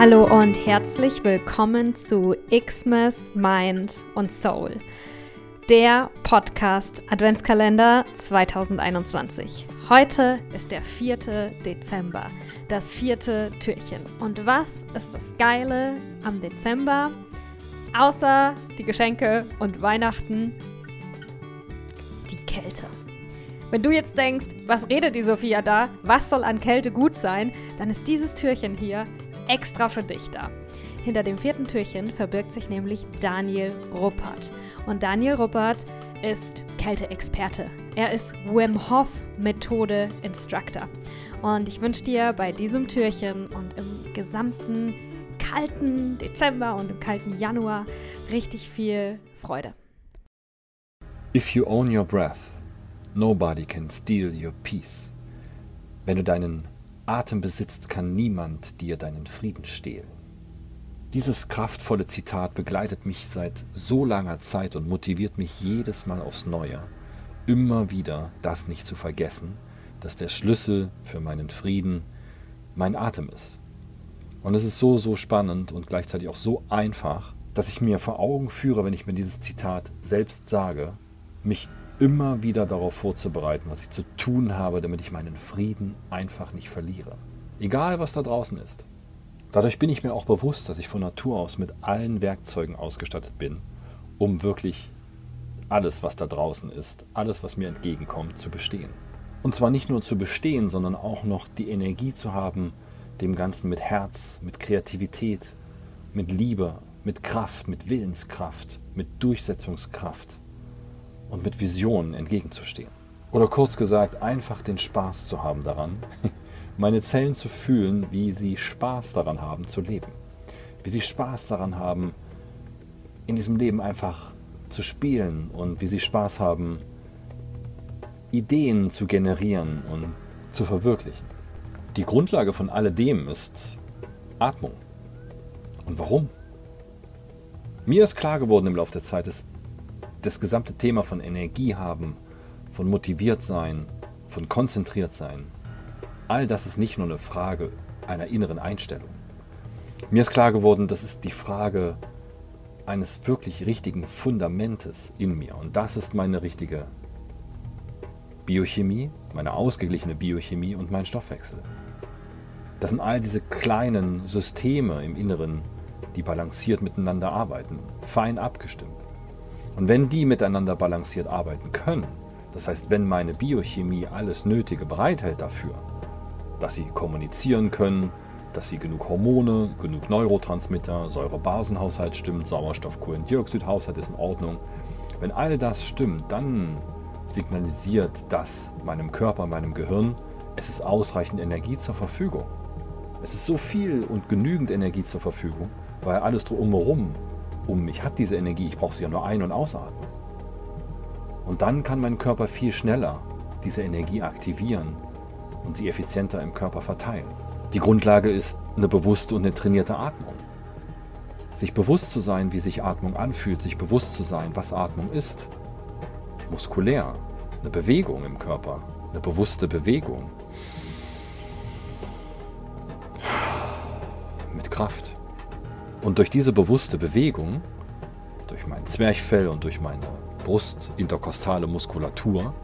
Hallo und herzlich willkommen zu Xmas Mind und Soul, der Podcast Adventskalender 2021. Heute ist der 4. Dezember, das vierte Türchen. Und was ist das Geile am Dezember? Außer die Geschenke und Weihnachten, die Kälte. Wenn du jetzt denkst, was redet die Sophia da? Was soll an Kälte gut sein? Dann ist dieses Türchen hier extra für dich da. Hinter dem vierten Türchen verbirgt sich nämlich Daniel Ruppert. Und Daniel Ruppert ist Kälteexperte. Er ist Wim Hof Methode Instructor. Und ich wünsche dir bei diesem Türchen und im gesamten kalten Dezember und im kalten Januar richtig viel Freude. If you own your breath, nobody can steal your peace. Wenn du deinen Atem besitzt, kann niemand dir deinen Frieden stehlen. Dieses kraftvolle Zitat begleitet mich seit so langer Zeit und motiviert mich jedes Mal aufs Neue, immer wieder das nicht zu vergessen, dass der Schlüssel für meinen Frieden mein Atem ist. Und es ist so, so spannend und gleichzeitig auch so einfach, dass ich mir vor Augen führe, wenn ich mir dieses Zitat selbst sage, mich immer wieder darauf vorzubereiten, was ich zu tun habe, damit ich meinen Frieden einfach nicht verliere. Egal, was da draußen ist. Dadurch bin ich mir auch bewusst, dass ich von Natur aus mit allen Werkzeugen ausgestattet bin, um wirklich alles, was da draußen ist, alles, was mir entgegenkommt, zu bestehen. Und zwar nicht nur zu bestehen, sondern auch noch die Energie zu haben, dem Ganzen mit Herz, mit Kreativität, mit Liebe, mit Kraft, mit Willenskraft, mit Durchsetzungskraft und mit Visionen entgegenzustehen. Oder kurz gesagt, einfach den Spaß zu haben daran, meine Zellen zu fühlen, wie sie Spaß daran haben zu leben. Wie sie Spaß daran haben, in diesem Leben einfach zu spielen und wie sie Spaß haben, Ideen zu generieren und zu verwirklichen. Die Grundlage von alledem ist Atmung. Und warum? Mir ist klar geworden im Laufe der Zeit, dass das gesamte Thema von Energie haben, von motiviert sein, von konzentriert sein, all das ist nicht nur eine Frage einer inneren Einstellung. Mir ist klar geworden, das ist die Frage eines wirklich richtigen Fundamentes in mir. Und das ist meine richtige Biochemie, meine ausgeglichene Biochemie und mein Stoffwechsel. Das sind all diese kleinen Systeme im Inneren, die balanciert miteinander arbeiten, fein abgestimmt. Und wenn die miteinander balanciert arbeiten können, das heißt, wenn meine Biochemie alles Nötige bereithält dafür, dass sie kommunizieren können, dass sie genug Hormone, genug Neurotransmitter, Säurebasenhaushalt stimmt, Sauerstoff-Kohlendioxidhaushalt ist in Ordnung. Wenn all das stimmt, dann signalisiert das meinem Körper, meinem Gehirn, es ist ausreichend Energie zur Verfügung. Es ist so viel und genügend Energie zur Verfügung, weil alles drumherum um mich hat diese Energie, ich brauche sie ja nur ein- und ausatmen. Und dann kann mein Körper viel schneller diese Energie aktivieren und sie effizienter im Körper verteilen. Die Grundlage ist eine bewusste und eine trainierte Atmung. Sich bewusst zu sein, wie sich Atmung anfühlt, sich bewusst zu sein, was Atmung ist. Muskulär, eine Bewegung im Körper, eine bewusste Bewegung. Mit Kraft. Und durch diese bewusste Bewegung, durch mein Zwerchfell und durch meine brustinterkostale Muskulatur,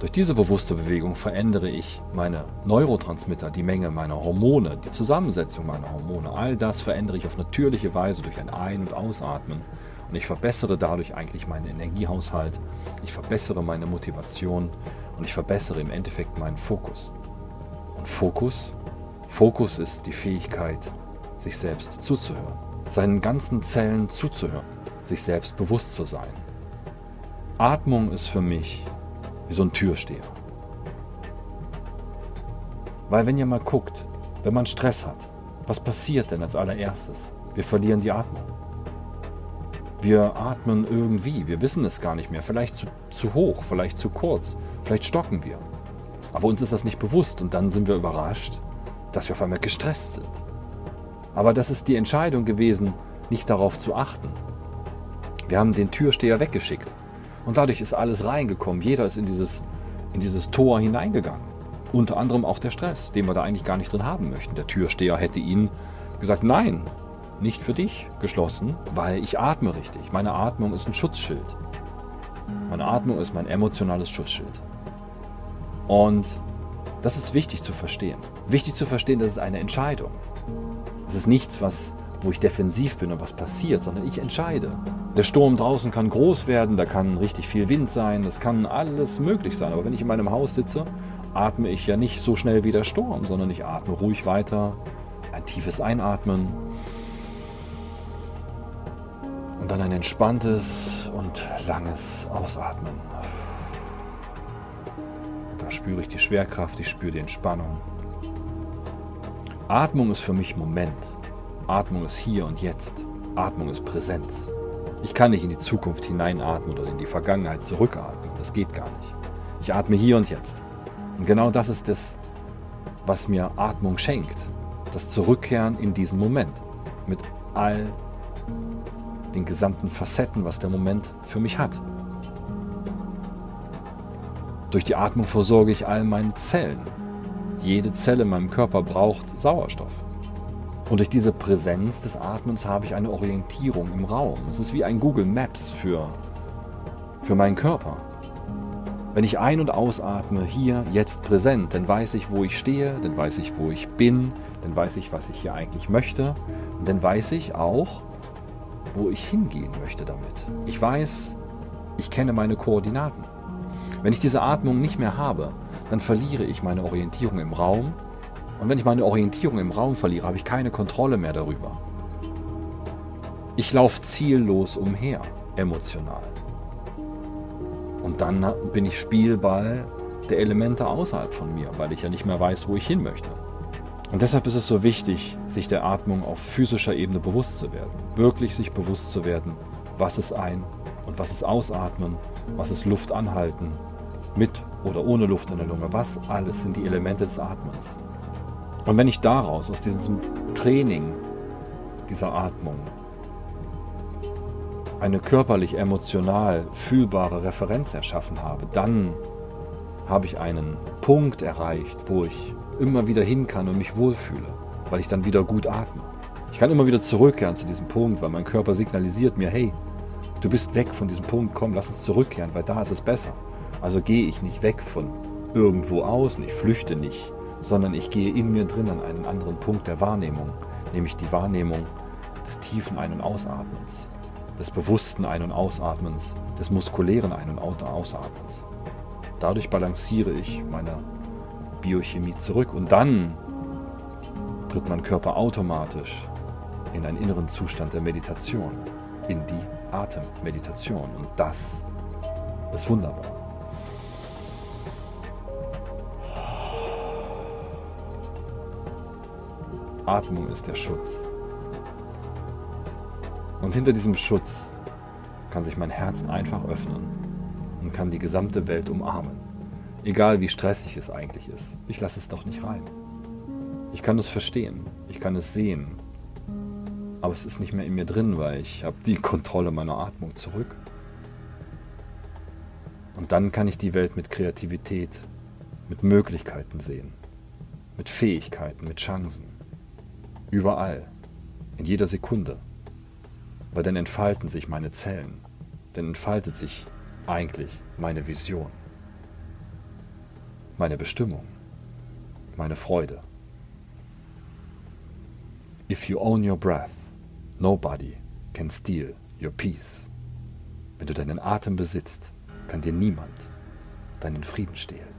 durch diese bewusste Bewegung verändere ich meine Neurotransmitter, die Menge meiner Hormone, die Zusammensetzung meiner Hormone. All das verändere ich auf natürliche Weise durch ein Ein- und Ausatmen. Und ich verbessere dadurch eigentlich meinen Energiehaushalt, ich verbessere meine Motivation und ich verbessere im Endeffekt meinen Fokus. Und Fokus? Fokus ist die Fähigkeit, sich selbst zuzuhören seinen ganzen Zellen zuzuhören, sich selbst bewusst zu sein. Atmung ist für mich wie so ein Türsteher. Weil wenn ihr mal guckt, wenn man Stress hat, was passiert denn als allererstes? Wir verlieren die Atmung. Wir atmen irgendwie, wir wissen es gar nicht mehr, vielleicht zu, zu hoch, vielleicht zu kurz, vielleicht stocken wir. Aber uns ist das nicht bewusst und dann sind wir überrascht, dass wir auf einmal gestresst sind. Aber das ist die Entscheidung gewesen, nicht darauf zu achten. Wir haben den Türsteher weggeschickt. Und dadurch ist alles reingekommen. Jeder ist in dieses, in dieses Tor hineingegangen. Unter anderem auch der Stress, den wir da eigentlich gar nicht drin haben möchten. Der Türsteher hätte ihn gesagt, nein, nicht für dich geschlossen, weil ich atme richtig. Meine Atmung ist ein Schutzschild. Meine Atmung ist mein emotionales Schutzschild. Und das ist wichtig zu verstehen. Wichtig zu verstehen, das ist eine Entscheidung. Es ist nichts, was, wo ich defensiv bin und was passiert, sondern ich entscheide. Der Sturm draußen kann groß werden, da kann richtig viel Wind sein, das kann alles möglich sein. Aber wenn ich in meinem Haus sitze, atme ich ja nicht so schnell wie der Sturm, sondern ich atme ruhig weiter. Ein tiefes Einatmen. Und dann ein entspanntes und langes Ausatmen spüre ich die Schwerkraft, ich spüre die Entspannung. Atmung ist für mich Moment. Atmung ist hier und jetzt. Atmung ist Präsenz. Ich kann nicht in die Zukunft hineinatmen oder in die Vergangenheit zurückatmen. Das geht gar nicht. Ich atme hier und jetzt. Und genau das ist das, was mir Atmung schenkt. Das Zurückkehren in diesen Moment. Mit all den gesamten Facetten, was der Moment für mich hat. Durch die Atmung versorge ich all meine Zellen. Jede Zelle in meinem Körper braucht Sauerstoff. Und durch diese Präsenz des Atmens habe ich eine Orientierung im Raum. Es ist wie ein Google Maps für, für meinen Körper. Wenn ich ein- und ausatme, hier, jetzt präsent, dann weiß ich, wo ich stehe, dann weiß ich, wo ich bin, dann weiß ich, was ich hier eigentlich möchte und dann weiß ich auch, wo ich hingehen möchte damit. Ich weiß, ich kenne meine Koordinaten. Wenn ich diese Atmung nicht mehr habe, dann verliere ich meine Orientierung im Raum. Und wenn ich meine Orientierung im Raum verliere, habe ich keine Kontrolle mehr darüber. Ich laufe ziellos umher, emotional. Und dann bin ich Spielball der Elemente außerhalb von mir, weil ich ja nicht mehr weiß, wo ich hin möchte. Und deshalb ist es so wichtig, sich der Atmung auf physischer Ebene bewusst zu werden. Wirklich sich bewusst zu werden, was ist ein und was ist ausatmen, was ist Luft anhalten mit oder ohne Luft in der Lunge, was alles sind die Elemente des Atmens. Und wenn ich daraus, aus diesem Training dieser Atmung, eine körperlich, emotional fühlbare Referenz erschaffen habe, dann habe ich einen Punkt erreicht, wo ich immer wieder hin kann und mich wohlfühle, weil ich dann wieder gut atme. Ich kann immer wieder zurückkehren zu diesem Punkt, weil mein Körper signalisiert mir, hey, du bist weg von diesem Punkt, komm, lass uns zurückkehren, weil da ist es besser. Also gehe ich nicht weg von irgendwo aus und ich flüchte nicht, sondern ich gehe in mir drin an einen anderen Punkt der Wahrnehmung, nämlich die Wahrnehmung des tiefen Ein- und Ausatmens, des bewussten Ein- und Ausatmens, des muskulären Ein- und Ausatmens. Dadurch balanciere ich meine Biochemie zurück und dann tritt mein Körper automatisch in einen inneren Zustand der Meditation, in die Atemmeditation. Und das ist wunderbar. Atmung ist der Schutz. Und hinter diesem Schutz kann sich mein Herz einfach öffnen und kann die gesamte Welt umarmen. Egal wie stressig es eigentlich ist. Ich lasse es doch nicht rein. Ich kann es verstehen, ich kann es sehen, aber es ist nicht mehr in mir drin, weil ich habe die Kontrolle meiner Atmung zurück. Und dann kann ich die Welt mit Kreativität, mit Möglichkeiten sehen, mit Fähigkeiten, mit Chancen. Überall, in jeder Sekunde. Weil dann entfalten sich meine Zellen, dann entfaltet sich eigentlich meine Vision, meine Bestimmung, meine Freude. If you own your breath, nobody can steal your peace. Wenn du deinen Atem besitzt, kann dir niemand deinen Frieden stehlen.